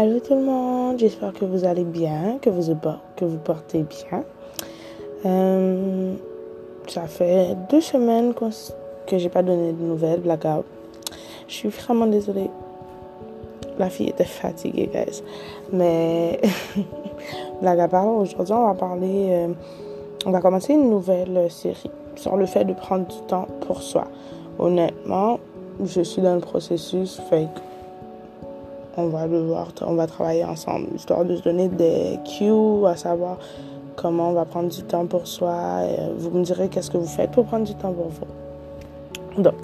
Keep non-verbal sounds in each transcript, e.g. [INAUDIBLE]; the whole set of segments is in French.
Allô tout le monde, j'espère que vous allez bien, que vous, portez bien. Euh, ça fait deux semaines que j'ai pas donné de nouvelles, blackout. Je suis vraiment désolée. La fille était fatiguée, guys. Mais, [LAUGHS] blague à part, aujourd'hui, on va parler. Euh, on va commencer une nouvelle série sur le fait de prendre du temps pour soi. Honnêtement, je suis dans le processus, fait on va devoir, on va travailler ensemble, histoire de se donner des cues, à savoir comment on va prendre du temps pour soi. Vous me direz qu'est-ce que vous faites pour prendre du temps pour vous. Donc,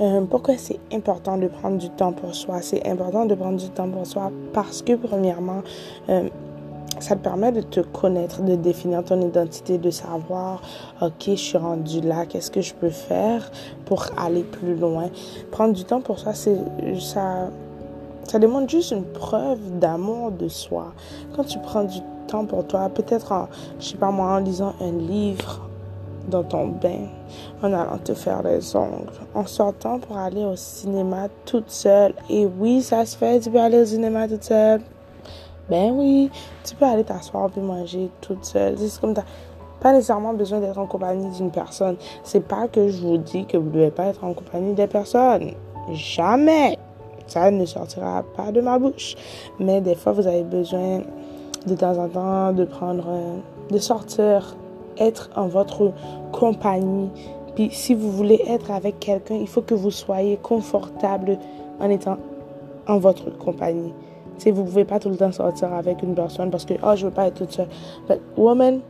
euh, pourquoi c'est important de prendre du temps pour soi? C'est important de prendre du temps pour soi parce que, premièrement, euh, ça te permet de te connaître, de définir ton identité, de savoir, ok, je suis rendu là, qu'est-ce que je peux faire pour aller plus loin. Prendre du temps pour soi, c'est ça ça demande juste une preuve d'amour de soi. Quand tu prends du temps pour toi, peut-être en, je sais pas moi, en lisant un livre dans ton bain, en allant te faire les ongles, en sortant pour aller au cinéma toute seule. Et oui, ça se fait, tu peux aller au cinéma toute seule. Ben oui, tu peux aller t'asseoir puis manger toute seule. C'est comme ça pas nécessairement besoin d'être en compagnie d'une personne. C'est pas que je vous dis que vous ne devez pas être en compagnie des personnes. Jamais. Ça ne sortira pas de ma bouche. Mais des fois, vous avez besoin de temps en temps de prendre, de sortir, être en votre compagnie. Puis si vous voulez être avec quelqu'un, il faut que vous soyez confortable en étant en votre compagnie. Si vous pouvez pas tout le temps sortir avec une personne parce que oh je veux pas être toute seule. But woman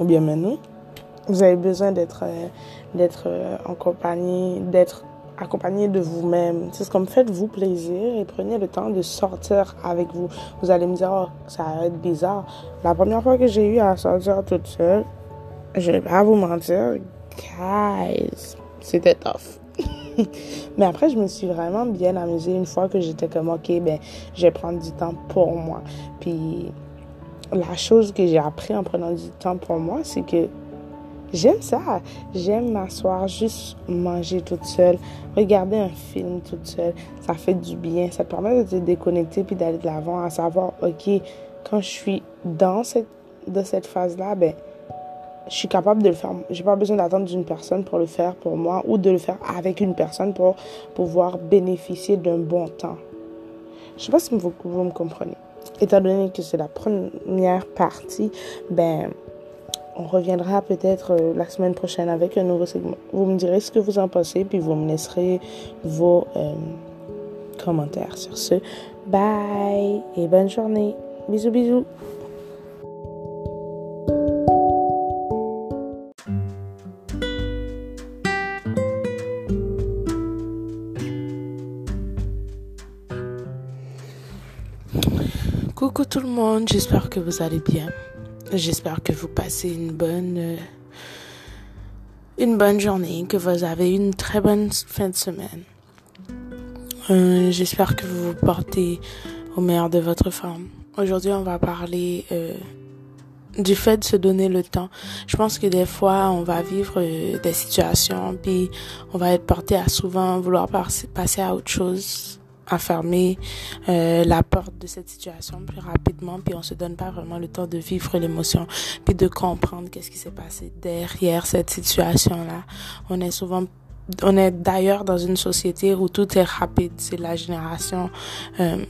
ou bien maintenant, vous avez besoin d'être euh, euh, en compagnie, d'être accompagné de vous-même. C'est comme faites-vous plaisir et prenez le temps de sortir avec vous. Vous allez me dire, oh, ça va être bizarre. La première fois que j'ai eu à sortir toute seule, je vais pas vous mentir, guys, c'était tough. [LAUGHS] Mais après, je me suis vraiment bien amusée une fois que j'étais comme, ok, ben, je vais prendre du temps pour moi. Puis, la chose que j'ai appris en prenant du temps pour moi, c'est que J'aime ça. J'aime m'asseoir, juste manger toute seule, regarder un film toute seule. Ça fait du bien. Ça permet de te déconnecter puis d'aller de l'avant, à savoir, OK, quand je suis dans cette, de cette phase-là, ben, je suis capable de le faire. J'ai pas besoin d'attendre d'une personne pour le faire pour moi ou de le faire avec une personne pour pouvoir bénéficier d'un bon temps. Je sais pas si vous, vous me comprenez. Étant donné que c'est la première partie, ben, on reviendra peut-être euh, la semaine prochaine avec un nouveau segment. Vous me direz ce que vous en pensez, puis vous me laisserez vos euh, commentaires sur ce. Bye et bonne journée. Bisous, bisous. Coucou tout le monde, j'espère que vous allez bien. J'espère que vous passez une bonne, euh, une bonne journée, que vous avez une très bonne fin de semaine. Euh, J'espère que vous vous portez au meilleur de votre forme. Aujourd'hui, on va parler euh, du fait de se donner le temps. Je pense que des fois, on va vivre des situations, puis on va être porté à souvent vouloir passer à autre chose à fermer euh, la porte de cette situation plus rapidement, puis on se donne pas vraiment le temps de vivre l'émotion, puis de comprendre qu'est-ce qui s'est passé derrière cette situation-là. On est souvent on est d'ailleurs dans une société où tout est rapide. C'est la génération, euh,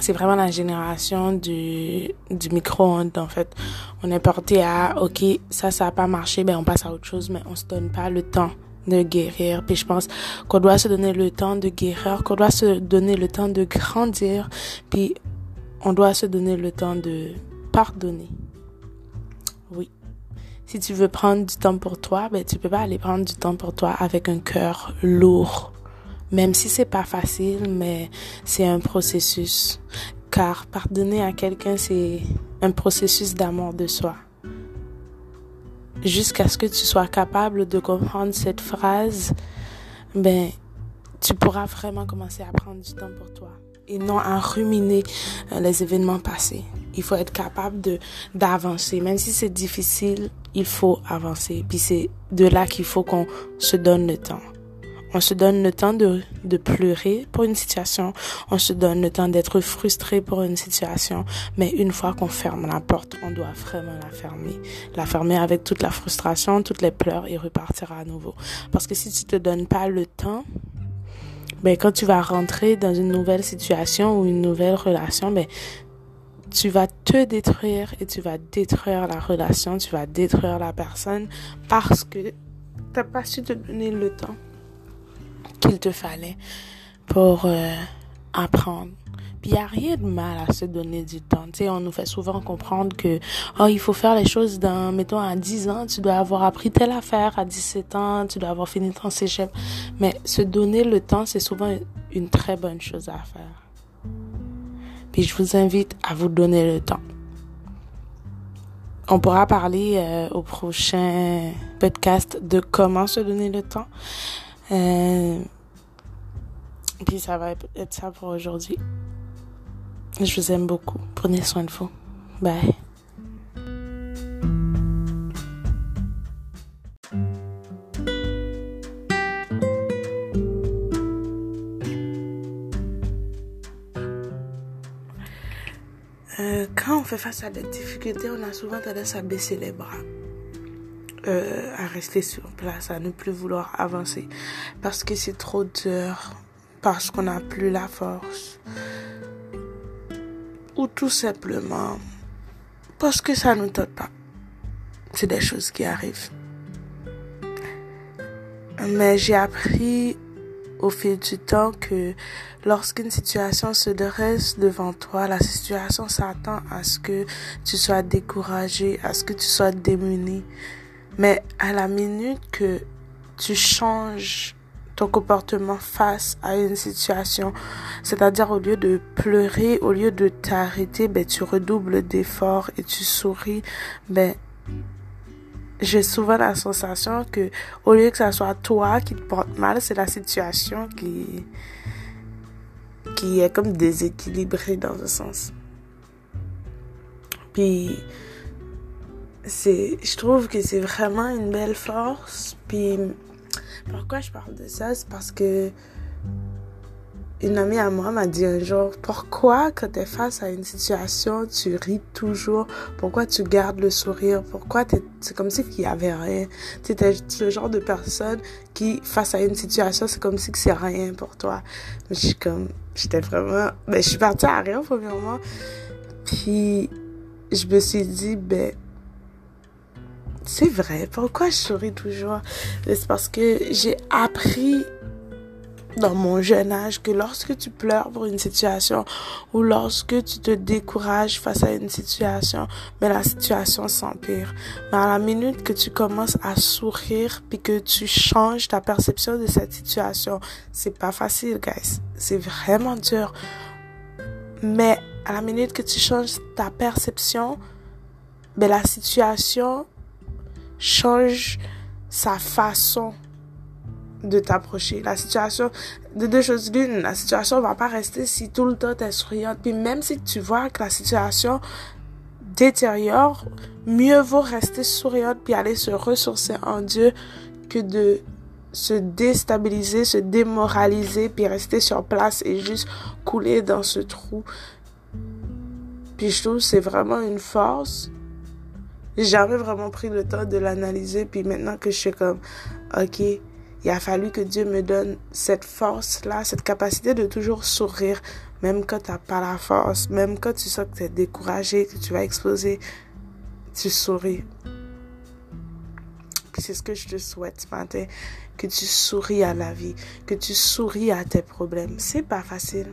c'est vraiment la génération du, du micro-ondes, en fait. On est porté à, OK, ça, ça a pas marché, ben, on passe à autre chose, mais on se donne pas le temps de guérir. Puis je pense qu'on doit se donner le temps de guérir, qu'on doit se donner le temps de grandir, puis on doit se donner le temps de pardonner. Oui. Si tu veux prendre du temps pour toi, ben tu peux pas aller prendre du temps pour toi avec un cœur lourd. Même si c'est pas facile, mais c'est un processus. Car pardonner à quelqu'un, c'est un processus d'amour de soi jusqu'à ce que tu sois capable de comprendre cette phrase, ben, tu pourras vraiment commencer à prendre du temps pour toi et non à ruminer euh, les événements passés. Il faut être capable de d'avancer, même si c'est difficile, il faut avancer. Puis c'est de là qu'il faut qu'on se donne le temps. On se donne le temps de, de pleurer pour une situation. On se donne le temps d'être frustré pour une situation. Mais une fois qu'on ferme la porte, on doit vraiment la fermer. La fermer avec toute la frustration, toutes les pleurs et repartir à nouveau. Parce que si tu te donnes pas le temps, ben, quand tu vas rentrer dans une nouvelle situation ou une nouvelle relation, ben, tu vas te détruire et tu vas détruire la relation, tu vas détruire la personne parce que t'as pas su te donner le temps qu'il te fallait pour euh, apprendre. Puis il n'y a rien de mal à se donner du temps. Tu sais, on nous fait souvent comprendre que, oh, il faut faire les choses dans, mettons, à 10 ans, tu dois avoir appris telle affaire, à 17 ans, tu dois avoir fini ton cégep. Mais se donner le temps, c'est souvent une très bonne chose à faire. Puis je vous invite à vous donner le temps. On pourra parler euh, au prochain podcast de comment se donner le temps. Euh, puis ça va être ça pour aujourd'hui. Je vous aime beaucoup. Prenez soin de vous. Bye. Euh, quand on fait face à des difficultés, on a souvent tendance à baisser les bras. Euh, à rester sur place, à ne plus vouloir avancer. Parce que c'est trop dur, parce qu'on n'a plus la force. Ou tout simplement parce que ça ne tente pas. C'est des choses qui arrivent. Mais j'ai appris au fil du temps que lorsqu'une situation se dresse devant toi, la situation s'attend à ce que tu sois découragé, à ce que tu sois démuni. Mais à la minute que tu changes ton comportement face à une situation, c'est-à-dire au lieu de pleurer, au lieu de t'arrêter, ben tu redoubles d'efforts et tu souris, ben j'ai souvent la sensation que au lieu que ce soit toi qui te porte mal, c'est la situation qui qui est comme déséquilibrée dans un sens. Puis c'est je trouve que c'est vraiment une belle force. Puis pourquoi je parle de ça? C'est parce que une amie à moi m'a dit un jour pourquoi quand tu es face à une situation tu ris toujours? Pourquoi tu gardes le sourire? Pourquoi c'est comme si il y avait rien. Tu es le genre de personne qui face à une situation c'est comme si c'est rien pour toi. Je suis comme j'étais vraiment ben je suis partie à rien premièrement. Puis je me suis dit ben c'est vrai. Pourquoi je souris toujours? C'est parce que j'ai appris dans mon jeune âge que lorsque tu pleures pour une situation ou lorsque tu te décourages face à une situation, mais la situation s'empire. Mais à la minute que tu commences à sourire puis que tu changes ta perception de cette situation, c'est pas facile, guys. C'est vraiment dur. Mais à la minute que tu changes ta perception, ben la situation change sa façon de t'approcher. La situation, de deux choses l'une, la situation va pas rester si tout le temps t'es souriante. Puis même si tu vois que la situation détériore, mieux vaut rester souriante puis aller se ressourcer en Dieu que de se déstabiliser, se démoraliser puis rester sur place et juste couler dans ce trou. Puis je trouve c'est vraiment une force j'ai jamais vraiment pris le temps de l'analyser. Puis maintenant que je suis comme, ok, il a fallu que Dieu me donne cette force-là, cette capacité de toujours sourire, même quand tu n'as pas la force, même quand tu sens que tu es découragé, que tu vas exploser, tu souris. C'est ce que je te souhaite ce matin, que tu souris à la vie, que tu souris à tes problèmes. C'est pas facile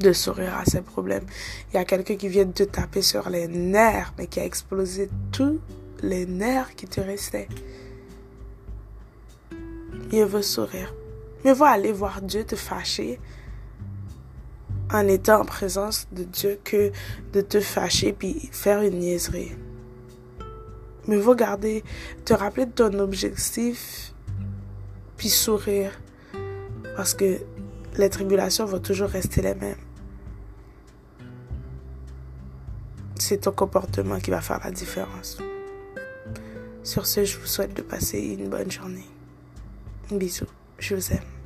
de sourire à ses problèmes. Il y a quelqu'un qui vient de te taper sur les nerfs, mais qui a explosé tous les nerfs qui te restaient. Il veut sourire. Mais vaut aller voir Dieu te fâcher en étant en présence de Dieu que de te fâcher puis faire une niaiserie. Mais vaut garder, te rappeler de ton objectif puis sourire parce que les tribulations vont toujours rester les mêmes. C'est ton comportement qui va faire la différence. Sur ce, je vous souhaite de passer une bonne journée. Bisous. Je vous aime.